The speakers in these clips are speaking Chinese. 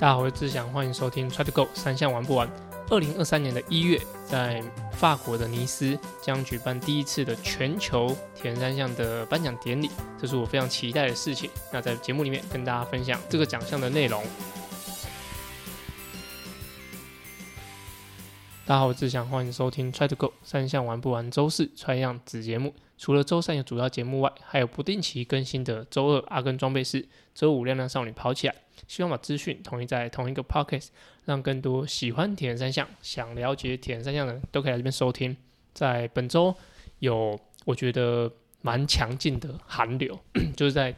大家好，我是志祥，欢迎收听 Try to Go 三项玩不完。二零二三年的一月，在法国的尼斯将举办第一次的全球铁人三项的颁奖典礼，这是我非常期待的事情。那在节目里面跟大家分享这个奖项的内容。大家好，我是志祥，欢迎收听 Try to Go 三项玩不完周四 Try 样子节目。除了周三有主要节目外，还有不定期更新的周二阿根装备室，周五亮亮少女跑起来。希望把资讯统一在同一个 podcast，让更多喜欢铁人三项、想了解铁人三项的人都可以来这边收听。在本周有我觉得蛮强劲的寒流，就是在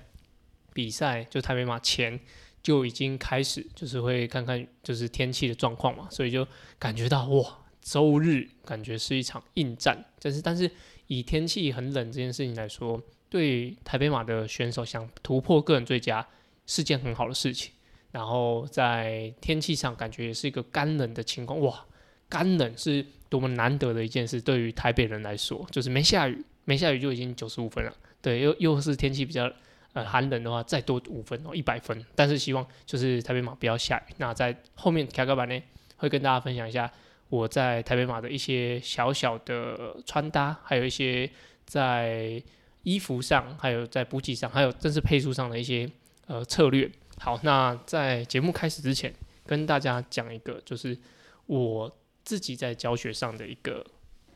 比赛就台北马前就已经开始，就是会看看就是天气的状况嘛，所以就感觉到哇，周日感觉是一场硬战，但是但是。以天气很冷这件事情来说，对台北马的选手想突破个人最佳是件很好的事情。然后在天气上感觉也是一个干冷的情况，哇，干冷是多么难得的一件事。对于台北人来说，就是没下雨，没下雨就已经九十五分了。对，又又是天气比较呃寒冷的话，再多五分哦，一百分。但是希望就是台北马不要下雨。那在后面卡卡板呢，会跟大家分享一下。我在台北马的一些小小的穿搭，还有一些在衣服上，还有在补给上，还有正式配速上的一些呃策略。好，那在节目开始之前，跟大家讲一个，就是我自己在教学上的一个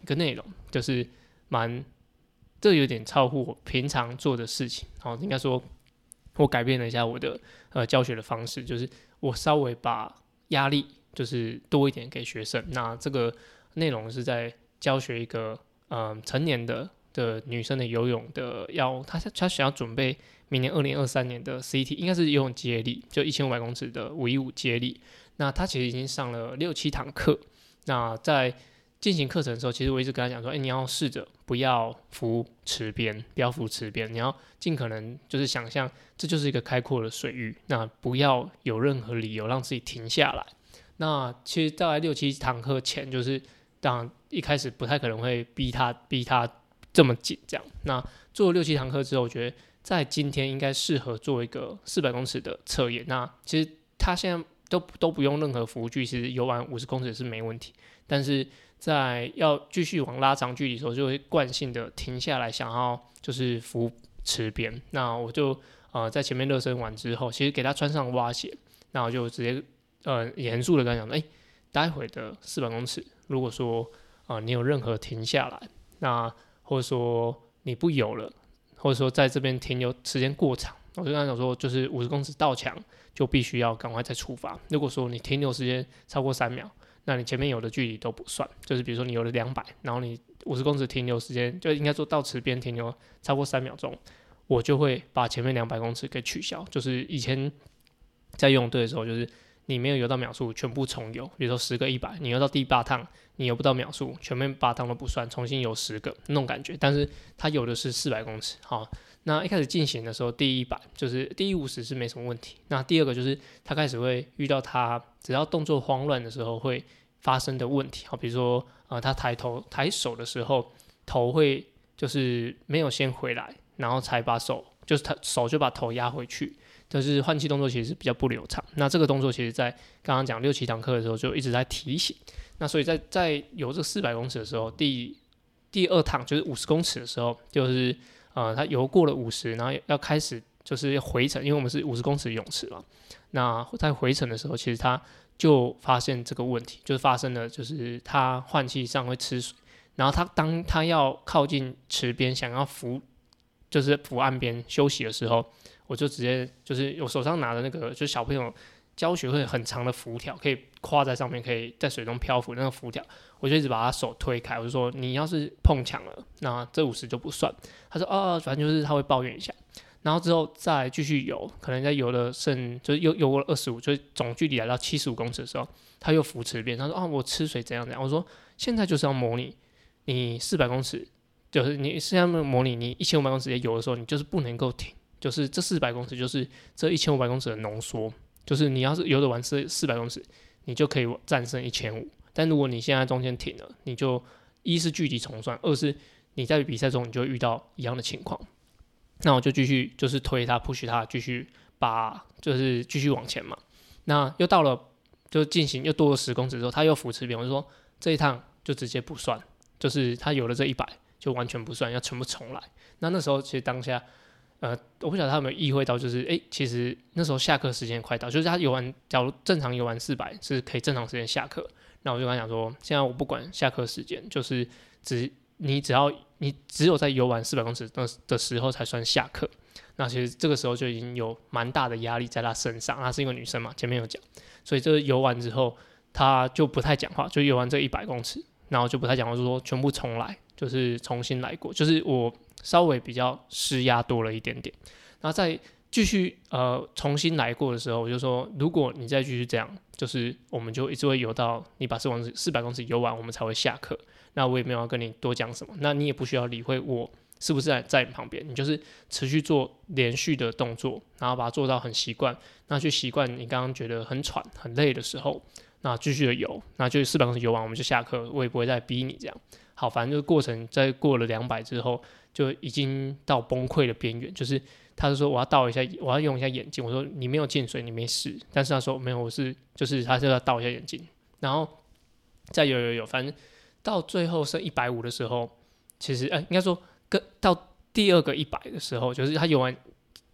一个内容，就是蛮这有点超乎我平常做的事情。好，应该说，我改变了一下我的呃教学的方式，就是我稍微把压力。就是多一点给学生。那这个内容是在教学一个嗯成年的的女生的游泳的，要她她想要准备明年二零二三年的 CT，应该是游泳接力，就一千五百公尺的五一五接力。那她其实已经上了六七堂课。那在进行课程的时候，其实我一直跟她讲说，哎，你要试着不要浮池边，不要浮池边，你要尽可能就是想象这就是一个开阔的水域，那不要有任何理由让自己停下来。那其实大概六七堂课前，就是当然一开始不太可能会逼他逼他这么紧这样。那做了六七堂课之后，我觉得在今天应该适合做一个四百公尺的测验。那其实他现在都都不用任何辅具，其实游完五十公尺是没问题。但是在要继续往拉长距离的时候，就会惯性的停下来，想要就是扶池边。那我就呃在前面热身完之后，其实给他穿上蛙鞋，那我就直接。呃，严肃的跟他讲，哎，待会的四百公尺，如果说啊，你有任何停下来，那或者说你不游了，或者说在这边停留时间过长，我就跟他讲说，就是五十公尺到墙就必须要赶快再出发。如果说你停留时间超过三秒，那你前面有的距离都不算。就是比如说你游了两百，然后你五十公尺停留时间就应该说到池边停留超过三秒钟，我就会把前面两百公尺给取消。就是以前在游泳队的时候，就是。你没有游到秒数，全部重游。比如说十个一百，你游到第八趟，你游不到秒数，全面八趟都不算，重新游十个那种感觉。但是他游的是四百公尺，好，那一开始进行的时候，第一百就是第一五十是没什么问题。那第二个就是他开始会遇到他只要动作慌乱的时候会发生的问题，好，比如说呃他抬头抬手的时候，头会就是没有先回来，然后才把手就是他手就把头压回去。就是换气动作其实是比较不流畅，那这个动作其实在刚刚讲六七堂课的时候就一直在提醒。那所以在在游这四百公尺的时候，第第二趟就是五十公尺的时候，就是呃他游过了五十，然后要开始就是要回程，因为我们是五十公尺泳池嘛。那在回程的时候，其实他就发现这个问题，就是发生了，就是他换气上会吃水，然后他当他要靠近池边想要扶，就是扶岸边休息的时候。我就直接就是我手上拿的那个，就是小朋友教学会很长的浮条，可以跨在上面，可以在水中漂浮那个浮条，我就一直把他手推开，我就说你要是碰墙了，那这五十就不算。他说哦，反正就是他会抱怨一下，然后之后再继续游，可能在游了剩就是游游过了二十五，就是总距离来到七十五公尺的时候，他又扶持一遍，他说啊，我吃水怎样怎样。我说现在就是要模拟你四百公尺，就是你现在模拟你一千五百公尺也游的时候，你就是不能够停。就是这四百公尺，就是这一千五百公尺的浓缩。就是你要是游得完这四百公尺，你就可以战胜一千五。但如果你现在中间停了，你就一是距离重算，二是你在比赛中你就遇到一样的情况。那我就继续就是推他，push 他，继续把就是继续往前嘛。那又到了就进行又多了十公尺之后，他又扶持边，我就说这一趟就直接不算，就是他有了这一百就完全不算，要全部重来。那那时候其实当下，呃，我不晓得他有没有意会到，就是诶，其实那时候下课时间快到，就是他游完，假如正常游完四百是可以正常时间下课。那我就跟他讲说，现在我不管下课时间，就是只你只要你只有在游完四百公尺的的时候才算下课。那其实这个时候就已经有蛮大的压力在她身上，她是一个女生嘛，前面有讲，所以这游完之后，她就不太讲话，就游完这一百公尺，然后就不太讲话，就说全部重来，就是重新来过，就是我稍微比较施压多了一点点，然后再继续呃重新来过的时候，我就说，如果你再继续这样，就是我们就一直会游到你把四公尺四百公尺游完，我们才会下课。那我也没有要跟你多讲什么，那你也不需要理会我。是不是在在你旁边？你就是持续做连续的动作，然后把它做到很习惯。那去习惯你刚刚觉得很喘、很累的时候，那继续的游，那就四百公尺游完，我们就下课。我也不会再逼你这样。好，反正就过程，在过了两百之后，就已经到崩溃的边缘。就是他就说我要倒一下，我要用一下眼镜。我说你没有进水，你没事。但是他说没有，我是就是他是要倒一下眼镜。然后再有有有，反正到最后剩一百五的时候，其实呃应该说跟。到第二个一百的时候，就是他游完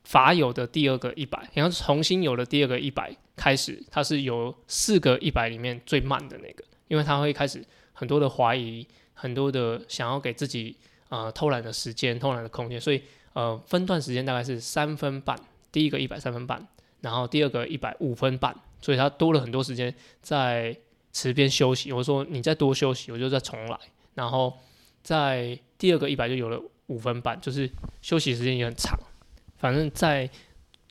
法友的第二个一百，然后重新有了第二个一百开始，他是有四个一百里面最慢的那个，因为他会开始很多的怀疑，很多的想要给自己呃偷懒的时间、偷懒的空间，所以呃分段时间大概是三分半，第一个一百三分半，然后第二个一百五分半，所以他多了很多时间在池边休息。我说你再多休息，我就再重来，然后在。第二个一百就有了五分半，就是休息时间也很长。反正，在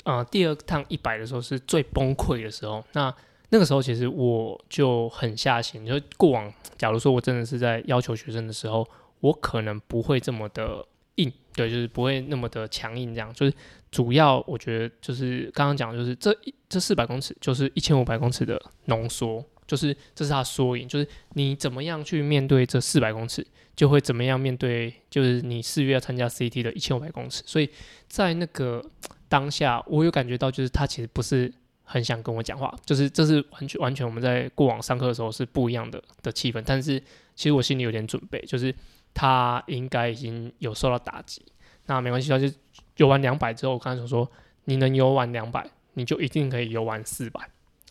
呃第二趟一百的时候是最崩溃的时候。那那个时候其实我就很下心，就过往假如说我真的是在要求学生的时候，我可能不会这么的硬，对，就是不会那么的强硬。这样就是主要我觉得就是刚刚讲，就是这这四百公尺就是一千五百公尺的浓缩。就是这是他缩影，就是你怎么样去面对这四百公尺，就会怎么样面对，就是你四月要参加 CT 的一千五百公尺。所以在那个当下，我有感觉到，就是他其实不是很想跟我讲话，就是这是完全完全我们在过往上课的时候是不一样的的气氛。但是其实我心里有点准备，就是他应该已经有受到打击。那没关系，他就游完两百之后，我刚才说你能游完两百，你就一定可以游完四百。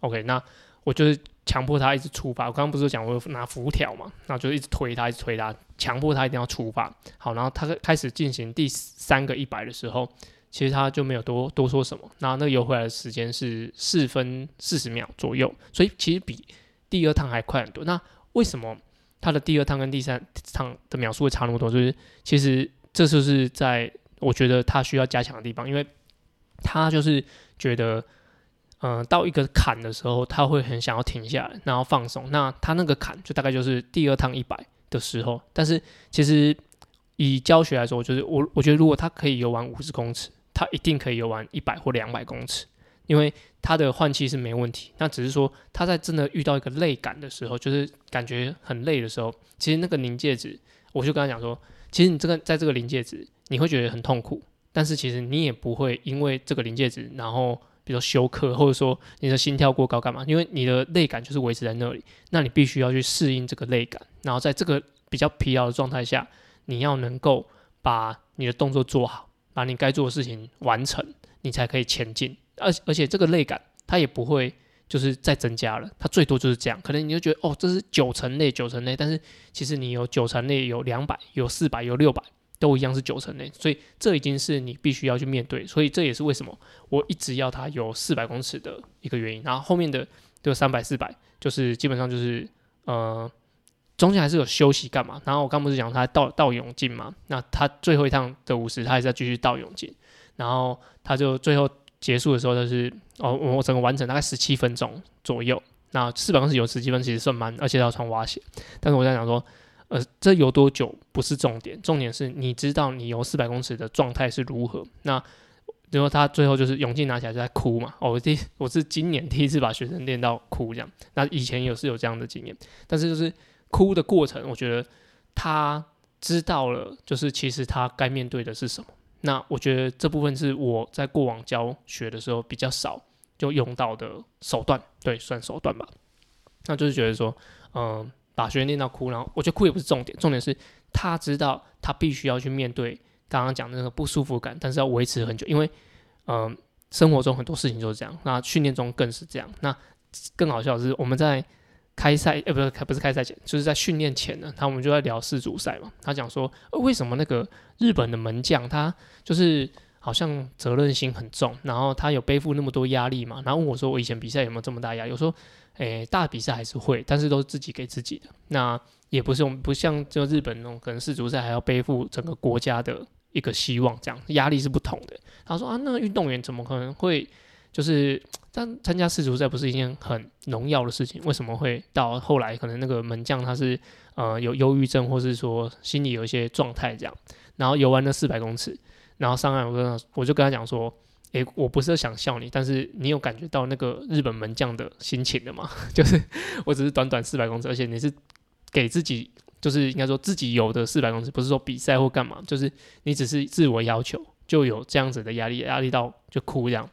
OK，那我就是。强迫他一直出发。我刚刚不是讲我拿辐条嘛，那就一直推他，一直推他，强迫他一定要出发。好，然后他开始进行第三个一百的时候，其实他就没有多多说什么。那那游回来的时间是四分四十秒左右，所以其实比第二趟还快很多。那为什么他的第二趟跟第三趟的秒数会差那么多？就是其实这就是在我觉得他需要加强的地方，因为他就是觉得。嗯，到一个坎的时候，他会很想要停下来，然后放松。那他那个坎就大概就是第二趟一百的时候。但是其实以教学来说，就是我我觉得如果他可以游完五十公尺，他一定可以游完一百或两百公尺，因为他的换气是没问题。那只是说他在真的遇到一个累感的时候，就是感觉很累的时候，其实那个临界值，我就跟他讲说，其实你这个在这个临界值，你会觉得很痛苦，但是其实你也不会因为这个临界值，然后。比如休克，或者说你的心跳过高干嘛？因为你的累感就是维持在那里，那你必须要去适应这个累感，然后在这个比较疲劳的状态下，你要能够把你的动作做好，把你该做的事情完成，你才可以前进。而而且这个累感它也不会就是再增加了，它最多就是这样。可能你就觉得哦，这是九成累，九成累，但是其实你有九成累，有两百，有四百，有六百。都一样是九成内，所以这已经是你必须要去面对，所以这也是为什么我一直要它有四百公尺的一个原因。然后后面的就三百、四百，就是基本上就是呃中间还是有休息干嘛。然后我刚不是讲他倒倒泳镜嘛，那他最后一趟的五十，他还是要继续倒泳镜。然后他就最后结束的时候就是哦，我整个完成大概十七分钟左右。那四百公尺有十七分，其实算慢，而且要穿蛙鞋。但是我在想说。呃，这游多久不是重点，重点是你知道你游四百公尺的状态是如何。那然后他最后就是泳镜拿起来就在哭嘛。哦，我第我是今年第一次把学生练到哭这样。那以前有是有这样的经验，但是就是哭的过程，我觉得他知道了，就是其实他该面对的是什么。那我觉得这部分是我在过往教学的时候比较少就用到的手段，对，算手段吧。那就是觉得说，嗯，把学生练到哭，然后我觉得哭也不是重点，重点是他知道他必须要去面对刚刚讲的那个不舒服感，但是要维持很久，因为，嗯，生活中很多事情就是这样，那训练中更是这样。那更好笑的是，我们在开赛，呃，不是开，不是开赛前，就是在训练前呢，他们就在聊世足赛嘛。他讲说，为什么那个日本的门将他就是好像责任心很重，然后他有背负那么多压力嘛？然后问我说，我以前比赛有没有这么大压力？我说。诶，大比赛还是会，但是都是自己给自己的。那也不是我们不像就日本那种，可能世足赛还要背负整个国家的一个希望，这样压力是不同的。他说啊，那运动员怎么可能会就是但参加世足赛不是一件很荣耀的事情？为什么会到后来可能那个门将他是呃有忧郁症，或是说心里有一些状态这样？然后游完那四百公尺，然后上岸，我跟他我就跟他讲说。诶，我不是想笑你，但是你有感觉到那个日本门将的心情的吗？就是我只是短短四百公尺，而且你是给自己，就是应该说自己有的四百公尺，不是说比赛或干嘛，就是你只是自我要求就有这样子的压力，压力到就哭这样，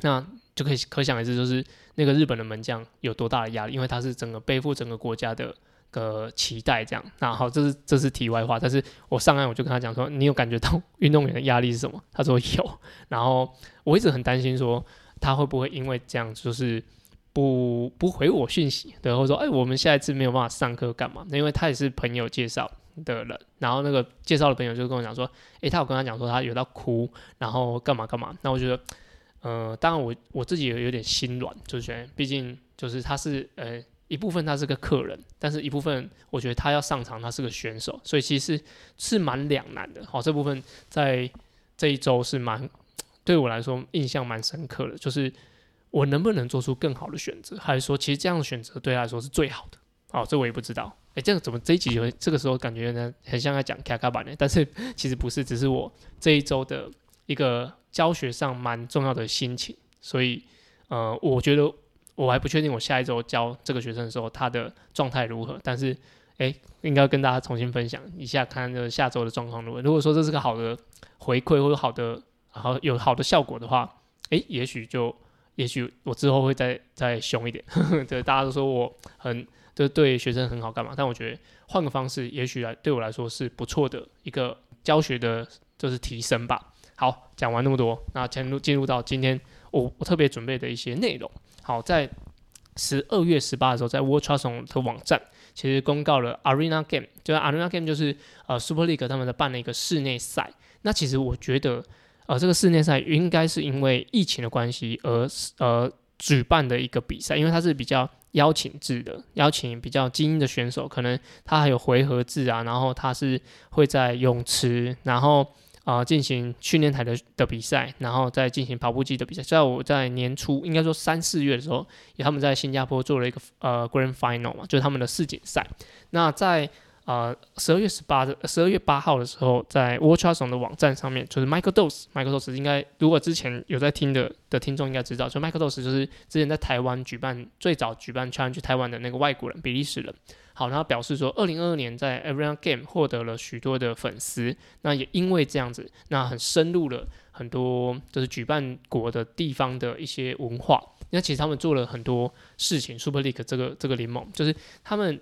那就可以可想而知，就是那个日本的门将有多大的压力，因为他是整个背负整个国家的。个期待这样，那好，这是这是题外话。但是我上岸我就跟他讲说，你有感觉到运动员的压力是什么？他说有。然后我一直很担心说，他会不会因为这样就是不不回我讯息，对，或者说哎，我们下一次没有办法上课干嘛？那因为他也是朋友介绍的人，然后那个介绍的朋友就跟我讲说，诶，他有跟他讲说他有到哭，然后干嘛干嘛。那我觉得，呃，当然我我自己也有点心软，就是觉得毕竟就是他是呃。一部分他是个客人，但是一部分我觉得他要上场，他是个选手，所以其实是蛮两难的。好，这部分在这一周是蛮对我来说印象蛮深刻的，就是我能不能做出更好的选择，还是说其实这样的选择对他来说是最好的？哦，这我也不知道。诶，这个怎么这一集这个时候感觉呢，很像在讲卡卡版呢，但是其实不是，只是我这一周的一个教学上蛮重要的心情。所以，呃，我觉得。我还不确定我下一周教这个学生的时候他的状态如何，但是诶，应该跟大家重新分享一下，看这下周的状况如何。如果说这是个好的回馈或者好的好有好的效果的话，诶，也许就也许我之后会再再凶一点。对，大家都说我很就对学生很好干嘛？但我觉得换个方式，也许来对我来说是不错的一个教学的，就是提升吧。好，讲完那么多，那进入进入到今天我我特别准备的一些内容。好，在十二月十八的时候，在 World t r u s t 的网站其实公告了 Arena Game，就是 Arena Game 就是呃 Super League 他们的办了一个室内赛。那其实我觉得，呃，这个室内赛应该是因为疫情的关系而呃举办的一个比赛，因为它是比较邀请制的，邀请比较精英的选手，可能它还有回合制啊，然后它是会在泳池，然后。啊，进行训练台的的比赛，然后再进行跑步机的比赛。在我在年初，应该说三四月的时候，他们在新加坡做了一个呃 Grand Final 嘛，就是他们的世锦赛。那在呃十二月十八的十二月八号的时候，在 w a t c h s o n 的网站上面，就是 Michael Dose，Michael Dose 应该如果之前有在听的的听众应该知道，就 Michael Dose 就是之前在台湾举办最早举办 Change 台湾的那个外国人，比利时人。好，然后表示说，二零二二年在 Every Game 获得了许多的粉丝，那也因为这样子，那很深入了很多就是举办国的地方的一些文化。那其实他们做了很多事情，Super League 这个这个联盟，就是他们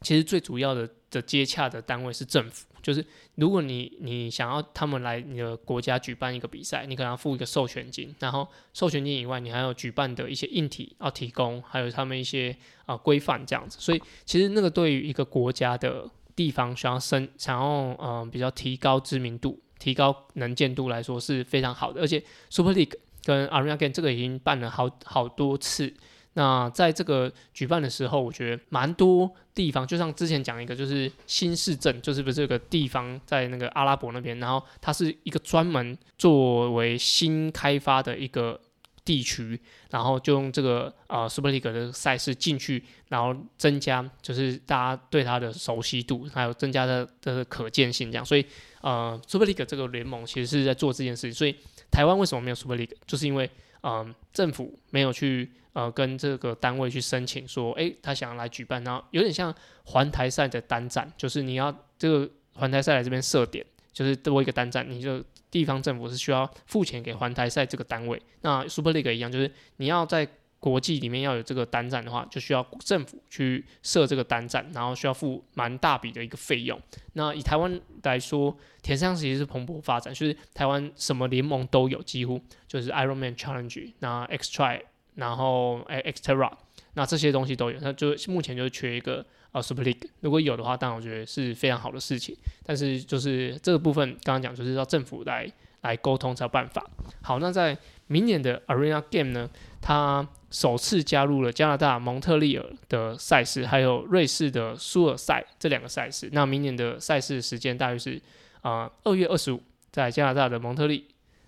其实最主要的的接洽的单位是政府。就是如果你你想要他们来你的国家举办一个比赛，你可能要付一个授权金，然后授权金以外，你还有举办的一些硬体要提供，还有他们一些啊规范这样子。所以其实那个对于一个国家的地方想要升想要嗯比较提高知名度、提高能见度来说是非常好的。而且 Super League 跟 Arena Game 这个已经办了好好多次。那在这个举办的时候，我觉得蛮多地方，就像之前讲一个，就是新市镇，就是不是有个地方在那个阿拉伯那边，然后它是一个专门作为新开发的一个地区，然后就用这个呃 Super League 的赛事进去，然后增加就是大家对它的熟悉度，还有增加的的可见性这样，所以呃 Super League 这个联盟其实是在做这件事情，所以台湾为什么没有 Super League，就是因为嗯政府没有去。呃，跟这个单位去申请说，诶，他想要来举办，然后有点像环台赛的单站，就是你要这个环台赛来这边设点，就是多一个单站，你就地方政府是需要付钱给环台赛这个单位。那 Super League 一样，就是你要在国际里面要有这个单站的话，就需要政府去设这个单站，然后需要付蛮大笔的一个费用。那以台湾来说，田上其实是蓬勃发展，就是台湾什么联盟都有，几乎就是 Ironman Challenge，那 X Try，然后 extra，那这些东西都有。那就目前就缺一个呃 Super League，如果有的话，当然我觉得是非常好的事情。但是就是这个部分，刚刚讲就是要政府来来沟通才有办法。好，那在明年的 Arena Game 呢，它首次加入了加拿大蒙特利尔的赛事，还有瑞士的苏尔赛这两个赛事。那明年的赛事时间大约是啊二月二十五，在加拿大的蒙特利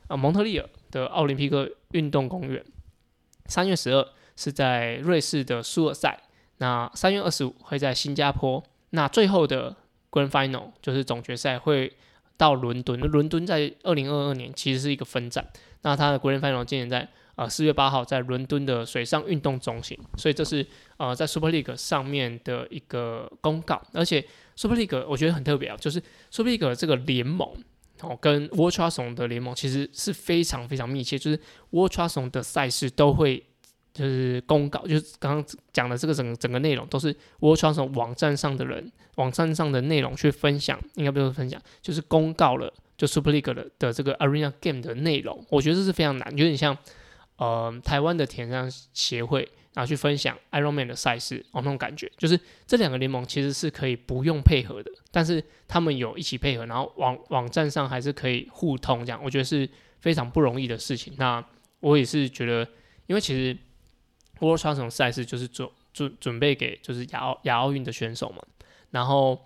啊蒙特利尔的奥林匹克运动公园；三月十二是在瑞士的苏尔赛；那三月二十五会在新加坡。那最后的 Grand Final 就是总决赛会到伦敦。伦敦在二零二二年其实是一个分站。那它的 Grand Final 今年在呃，四月八号在伦敦的水上运动中心，所以这是呃在 Super League 上面的一个公告。而且 Super League 我觉得很特别啊，就是 Super League 这个联盟哦，跟 World t r a s o n 的联盟其实是非常非常密切，就是 World t r a s o n 的赛事都会就是公告，就是刚刚讲的这个整整个内容都是 World t r a s o n 网站上的人网站上的内容去分享，应该不是分享，就是公告了就 Super League 的的这个 Arena Game 的内容。我觉得这是非常难，有点像。呃，台湾的田上协会然后去分享 Ironman 的赛事，哦，那种感觉就是这两个联盟其实是可以不用配合的，但是他们有一起配合，然后网网站上还是可以互通，这样我觉得是非常不容易的事情。那我也是觉得，因为其实 World t r a 这种赛事就是准准准备给就是亚奥亚奥运的选手嘛，然后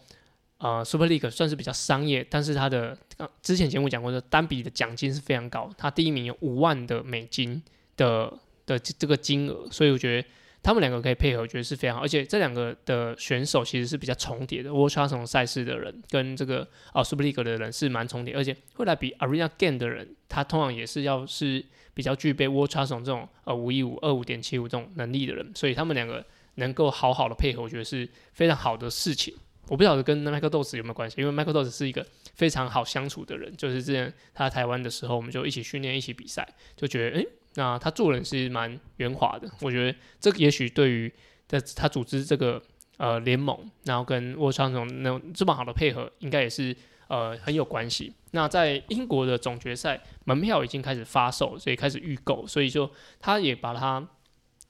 呃 Super League 算是比较商业，但是它的之前节目讲过的单笔的奖金是非常高，它第一名有五万的美金。的的这个金额，所以我觉得他们两个可以配合，我觉得是非常好。而且这两个的选手其实是比较重叠的，Wusha 这种赛事的人跟这个啊 Super League 的人是蛮重叠，而且会来比 Arena Game 的人，他通常也是要是比较具备 Wusha 这种呃五一五二五点七五这种能力的人，所以他们两个能够好好的配合，我觉得是非常好的事情。我不晓得跟 Michael Dose 有没有关系，因为 Michael Dose 是一个非常好相处的人，就是之前他在台湾的时候，我们就一起训练，一起比赛，就觉得诶。那他做人是蛮圆滑的，我觉得这个也许对于在他组织这个呃联盟，然后跟沃川总那这么好的配合，应该也是呃很有关系。那在英国的总决赛门票已经开始发售，所以开始预购，所以就他也把它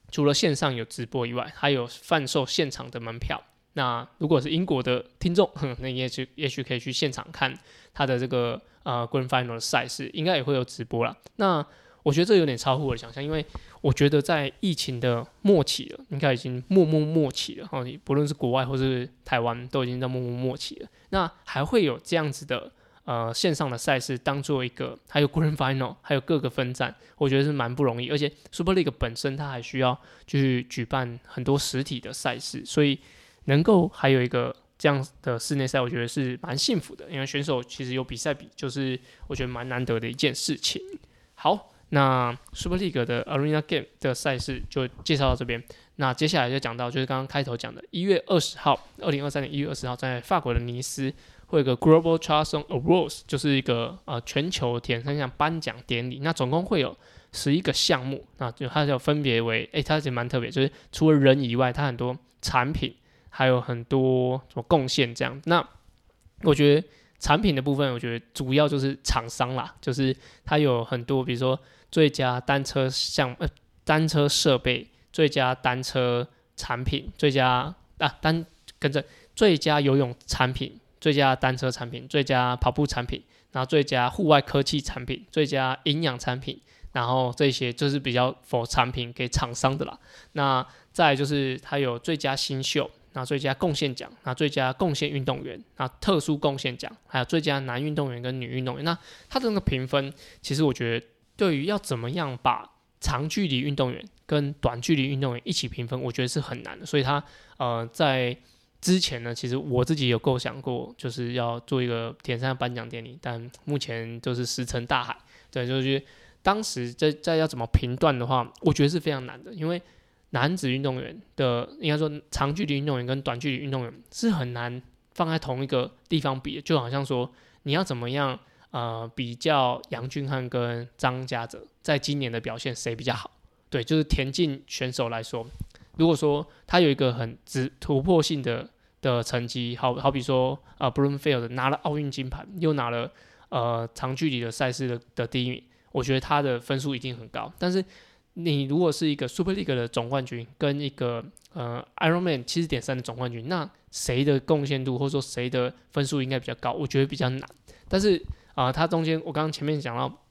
除了线上有直播以外，还有贩售现场的门票。那如果是英国的听众，那也许也许可以去现场看他的这个呃 Grand Final 的赛事，应该也会有直播了。那我觉得这有点超乎我的想象，因为我觉得在疫情的末期了，应该已经默默末期了。哦，不论是国外或是台湾，都已经在默默末期了。那还会有这样子的呃线上的赛事当做一个，还有 Grand Final，还有各个分站，我觉得是蛮不容易。而且 Super League 本身它还需要去举办很多实体的赛事，所以能够还有一个这样的室内赛，我觉得是蛮幸福的。因为选手其实有比赛比，就是我觉得蛮难得的一件事情。好。那 Super League 的 Arena Game 的赛事就介绍到这边。那接下来就讲到，就是刚刚开头讲的，一月二十号，二零二三年一月二十号，在法国的尼斯会有个 Global Triathlon Awards，就是一个呃全球田三项颁奖典礼。那总共会有十一个项目，那就它就分别为，诶，它其实蛮特别，就是除了人以外，它很多产品，还有很多什么贡献这样。那我觉得产品的部分，我觉得主要就是厂商啦，就是它有很多，比如说。最佳单车项呃单车设备，最佳单车产品，最佳啊单跟着最佳游泳产品，最佳单车产品，最佳跑步产品，然后最佳户外科技产品，最佳营养产品，然后这些就是比较否产品给厂商的啦。那再就是它有最佳新秀，那最佳贡献奖，那最佳贡献运动员，那特殊贡献奖，还有最佳男运动员跟女运动员。那它的那个评分，其实我觉得。对于要怎么样把长距离运动员跟短距离运动员一起评分，我觉得是很难的。所以他呃在之前呢，其实我自己有构想过，就是要做一个田赛颁奖典礼，但目前就是石沉大海。对，就是当时在在要怎么评断的话，我觉得是非常难的，因为男子运动员的应该说长距离运动员跟短距离运动员是很难放在同一个地方比，就好像说你要怎么样呃比较杨俊汉跟张家泽在今年的表现谁比较好？对，就是田径选手来说，如果说他有一个很直突破性的的成绩，好好比说啊 b r u n Field 拿了奥运金牌，又拿了呃长距离的赛事的的第一名，我觉得他的分数一定很高。但是你如果是一个 Super League 的总冠军，跟一个呃 Ironman 七十点三的总冠军，那谁的贡献度或者说谁的分数应该比较高？我觉得比较难。但是啊，它中间我刚刚前面讲到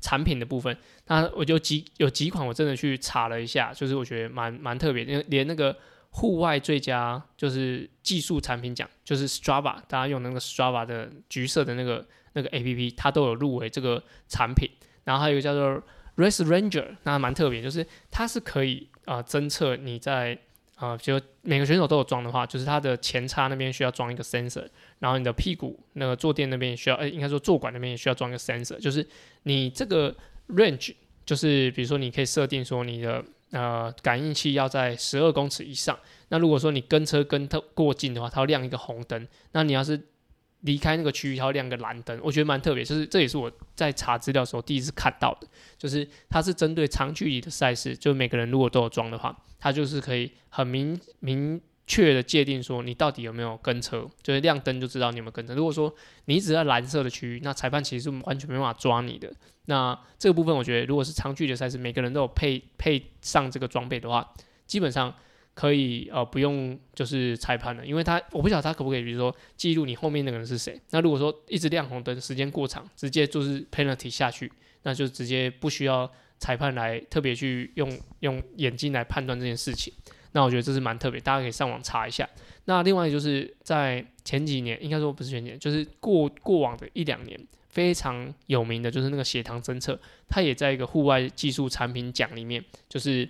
产品的部分，那我就几有几款我真的去查了一下，就是我觉得蛮蛮特别，因为连那个户外最佳就是技术产品奖，就是 Strava，大家用那个 Strava 的橘色的那个那个 A P P，它都有入围这个产品。然后还有一个叫做 Race Ranger，那蛮特别，就是它是可以啊侦测你在啊，就每个选手都有装的话，就是他的前叉那边需要装一个 sensor，然后你的屁股那个坐垫那边也需要，哎，应该说坐管那边也需要装一个 sensor，就是你这个 range，就是比如说你可以设定说你的呃感应器要在十二公尺以上，那如果说你跟车跟它过近的话，它要亮一个红灯，那你要是离开那个区域，它会亮个蓝灯，我觉得蛮特别，就是这也是我在查资料的时候第一次看到的，就是它是针对长距离的赛事，就每个人如果都有装的话，它就是可以很明明确的界定说你到底有没有跟车，就是亮灯就知道你有没有跟车。如果说你只在蓝色的区域，那裁判其实是完全没办法抓你的。那这个部分，我觉得如果是长距离赛事，每个人都有配配上这个装备的话，基本上。可以呃不用就是裁判了，因为他我不晓得他可不可以，比如说记录你后面那个人是谁。那如果说一直亮红灯，时间过长，直接就是 penalty 下去，那就直接不需要裁判来特别去用用眼睛来判断这件事情。那我觉得这是蛮特别，大家可以上网查一下。那另外就是在前几年，应该说不是前几年，就是过过往的一两年非常有名的就是那个血糖侦测，它也在一个户外技术产品奖里面，就是。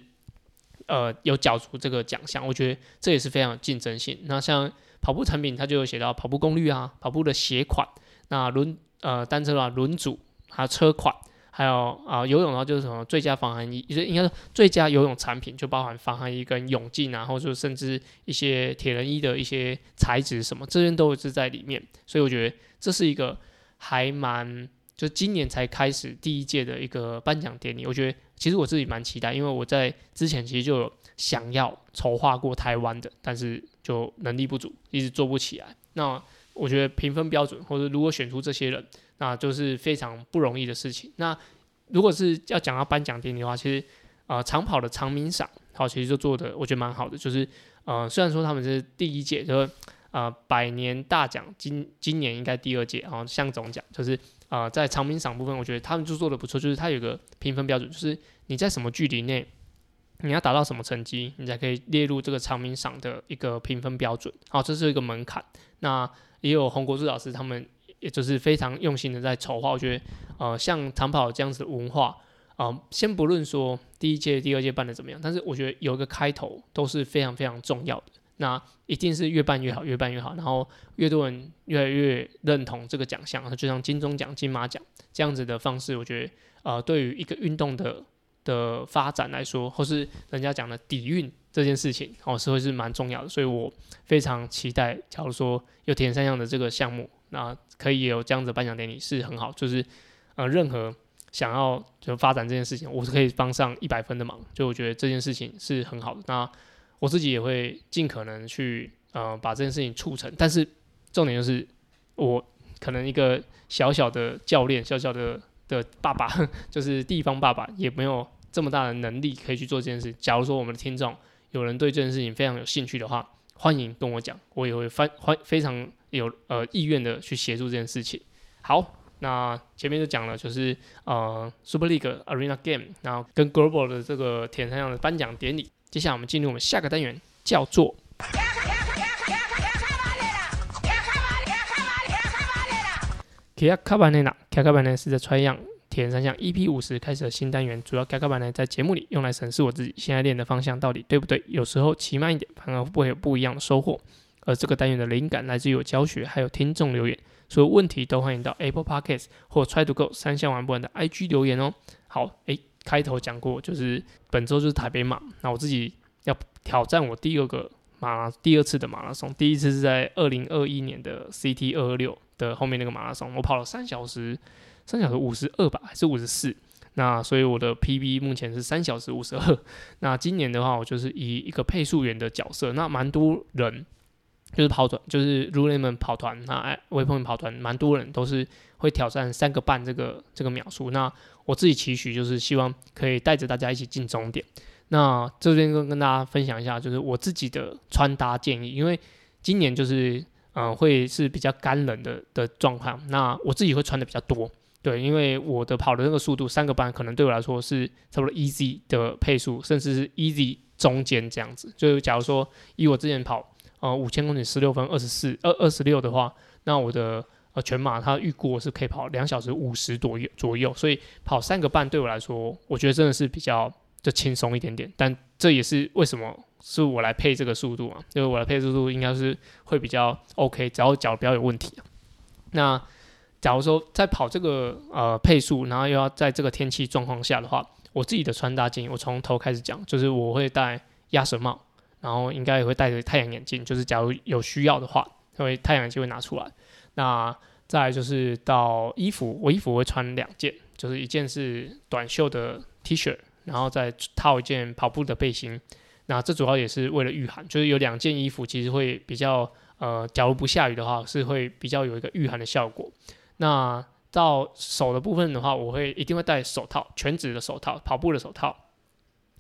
呃，有角逐这个奖项，我觉得这也是非常有竞争性。那像跑步产品，它就有写到跑步功率啊，跑步的鞋款，那轮呃单车的话轮组，还有车款，还有啊游泳的话就是什么最佳防寒衣，就应该说最佳游泳产品就包含防寒衣跟泳镜啊，或者说甚至一些铁人衣的一些材质什么，这些都是在里面。所以我觉得这是一个还蛮。就今年才开始第一届的一个颁奖典礼，我觉得其实我自己蛮期待，因为我在之前其实就有想要筹划过台湾的，但是就能力不足，一直做不起来。那我觉得评分标准或者如果选出这些人，那就是非常不容易的事情。那如果是要讲到颁奖典礼的话，其实啊长跑的长鸣赏，好，其实就做的我觉得蛮好的，就是呃虽然说他们是第一届，就是呃百年大奖，今今年应该第二届，啊，像总奖就是。啊，在长鸣赏部分，我觉得他们就做的不错，就是它有个评分标准，就是你在什么距离内，你要达到什么成绩，你才可以列入这个长鸣赏的一个评分标准。好，这是一个门槛。那也有洪国柱老师他们，也就是非常用心的在筹划。我觉得，呃，像长跑这样子的文化，啊，先不论说第一届、第二届办的怎么样，但是我觉得有一个开头都是非常非常重要的。那一定是越办越好，越办越好，然后越多人越来越认同这个奖项，就像金钟奖、金马奖这样子的方式，我觉得呃，对于一个运动的的发展来说，或是人家讲的底蕴这件事情，哦，是会是蛮重要的。所以我非常期待，假如说有田三项的这个项目，那可以有这样子颁奖典礼是很好，就是呃，任何想要就发展这件事情，我是可以帮上一百分的忙，就我觉得这件事情是很好的。那我自己也会尽可能去，呃，把这件事情促成。但是重点就是，我可能一个小小的教练，小小的的爸爸，就是地方爸爸，也没有这么大的能力可以去做这件事。假如说我们的听众有人对这件事情非常有兴趣的话，欢迎跟我讲，我也会非欢非常有呃意愿的去协助这件事情。好，那前面就讲了，就是呃 Super League Arena Game，然后跟 Global 的这个田山样的颁奖典礼。接下来我们进入我们下个单元，叫做。卡卡班内纳，卡卡班呢是在穿样铁人三项 EP 五十开始的新单元，主要卡卡班呢在节目里用来审视我自己现在练的方向到底对不对，有时候骑慢一点，反而会有不一样的收获。而这个单元的灵感来自于我教学，还有听众留言，所有问题都欢迎到 Apple Podcast 或 Try to Go 三项玩不完的 IG 留言哦。好，诶。开头讲过，就是本周就是台北马，那我自己要挑战我第二个马拉，第二次的马拉松，第一次是在二零二一年的 CT 二二六的后面那个马拉松，我跑了三小时，三小时五十二吧，还是五十四？那所以我的 PB 目前是三小时五十二。那今年的话，我就是以一个配速员的角色，那蛮多人就是跑团，就是 r u l e m a n 跑团，那微朋友跑团，蛮多人都是会挑战三个半这个这个秒数。那我自己期许就是希望可以带着大家一起进终点。那这边跟跟大家分享一下，就是我自己的穿搭建议，因为今年就是嗯会是比较干冷的的状况，那我自己会穿的比较多，对，因为我的跑的那个速度三个半可能对我来说是差不多 easy 的配速，甚至是 easy 中间这样子。就假如说以我之前跑呃五千公里十六分二十四二二十六的话，那我的呃全马它预估我是可以跑两小时五十左右左右，所以跑三个半对我来说，我觉得真的是比较。就轻松一点点，但这也是为什么是我来配这个速度啊？因为我的配速度应该是会比较 OK，只要脚不要有问题。那假如说在跑这个呃配速，然后又要在这个天气状况下的话，我自己的穿搭建议，我从头开始讲，就是我会戴鸭舌帽，然后应该也会戴着太阳眼镜，就是假如有需要的话，因为太阳眼镜会拿出来。那再就是到衣服，我衣服会穿两件，就是一件是短袖的 T 恤。然后再套一件跑步的背心，那这主要也是为了御寒，就是有两件衣服，其实会比较呃，假如不下雨的话，是会比较有一个御寒的效果。那到手的部分的话，我会一定会戴手套，全指的手套，跑步的手套。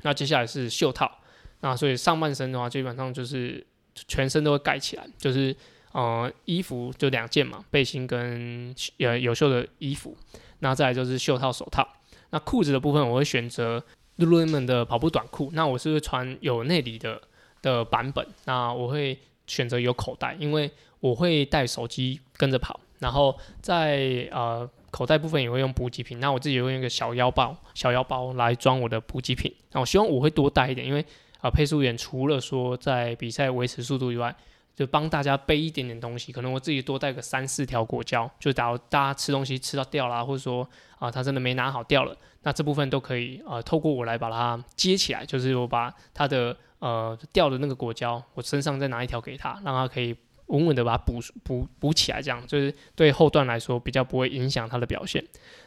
那接下来是袖套，那所以上半身的话，基本上就是全身都会盖起来，就是呃衣服就两件嘛，背心跟呃有袖的衣服，那再来就是袖套、手套。那裤子的部分，我会选择 Lululemon 的跑步短裤。那我是会穿有内里的的版本。那我会选择有口袋，因为我会带手机跟着跑。然后在呃口袋部分也会用补给品。那我自己会用一个小腰包，小腰包来装我的补给品。那我希望我会多带一点，因为啊配速员除了说在比赛维持速度以外，就帮大家背一点点东西，可能我自己多带个三四条果胶，就假如大家吃东西吃到掉啦，或者说啊他真的没拿好掉了，那这部分都可以啊透过我来把它接起来，就是我把他的呃掉的那个果胶，我身上再拿一条给他，让他可以稳稳的把它补补补起来，这样就是对后段来说比较不会影响它的表现。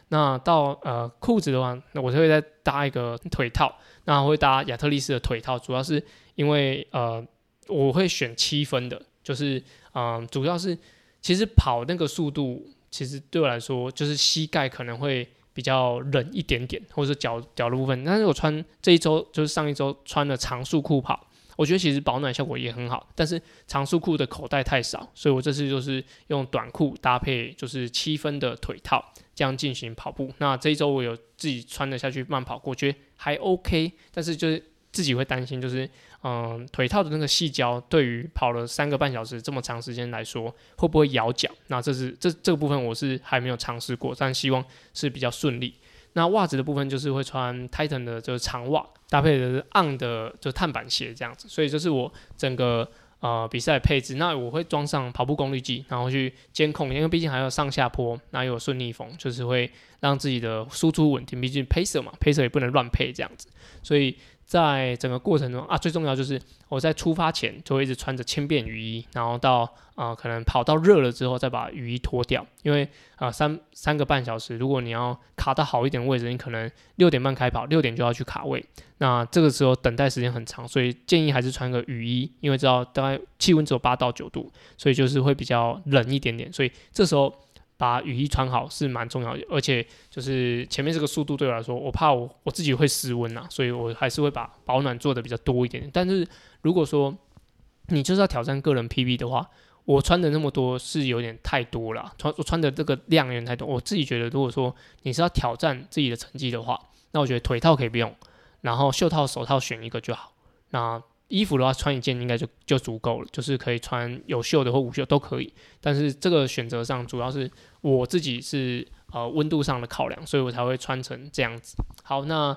那到呃裤子的话，那我就会再搭一个腿套，那会搭亚特力斯的腿套，主要是因为呃。我会选七分的，就是嗯，主要是其实跑那个速度，其实对我来说就是膝盖可能会比较冷一点点，或者脚脚的部分。但是我穿这一周就是上一周穿的长束裤跑，我觉得其实保暖效果也很好。但是长束裤的口袋太少，所以我这次就是用短裤搭配就是七分的腿套这样进行跑步。那这一周我有自己穿得下去慢跑，我觉得还 OK，但是就是自己会担心就是。嗯，腿套的那个细胶对于跑了三个半小时这么长时间来说，会不会咬脚？那这是这这个部分我是还没有尝试过，但希望是比较顺利。那袜子的部分就是会穿 Titan 的，就是长袜，搭配的是 On 的，就碳板鞋这样子。所以这是我整个呃比赛配置。那我会装上跑步功率计，然后去监控，因为毕竟还有上下坡，那有顺逆风，就是会让自己的输出稳定。毕竟 Pacer 嘛，Pacer 也不能乱配这样子，所以。在整个过程中啊，最重要就是我在出发前就会一直穿着轻便雨衣，然后到啊可能跑到热了之后再把雨衣脱掉，因为啊三三个半小时，如果你要卡到好一点位置，你可能六点半开跑，六点就要去卡位，那这个时候等待时间很长，所以建议还是穿个雨衣，因为知道大概气温只有八到九度，所以就是会比较冷一点点，所以这时候。把雨衣穿好是蛮重要的，而且就是前面这个速度对我来说，我怕我我自己会失温呐，所以我还是会把保暖做的比较多一点。但是如果说你就是要挑战个人 PB 的话，我穿的那么多是有点太多了，穿我穿的这个量有点太多。我自己觉得，如果说你是要挑战自己的成绩的话，那我觉得腿套可以不用，然后袖套、手套选一个就好。那衣服的话，穿一件应该就就足够了，就是可以穿有袖的或无袖都可以。但是这个选择上，主要是我自己是呃温度上的考量，所以我才会穿成这样子。好，那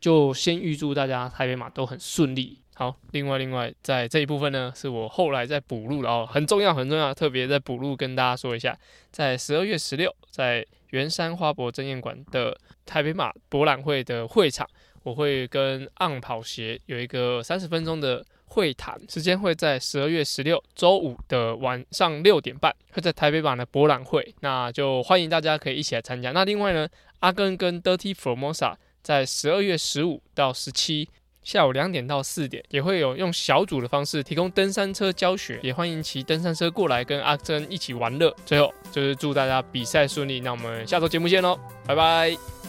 就先预祝大家台北马都很顺利。好，另外另外在这一部分呢，是我后来在补录的哦，很重要很重要，特别在补录跟大家说一下，在十二月十六，在圆山花博争艳馆的台北马博览会的会场。我会跟岸跑鞋有一个三十分钟的会谈，时间会在十二月十六周五的晚上六点半，会在台北版的博览会，那就欢迎大家可以一起来参加。那另外呢，阿根跟 Dirty Formosa 在十二月十五到十七。下午两点到四点，也会有用小组的方式提供登山车教学，也欢迎骑登山车过来跟阿珍一起玩乐。最后就是祝大家比赛顺利，那我们下周节目见喽，拜拜。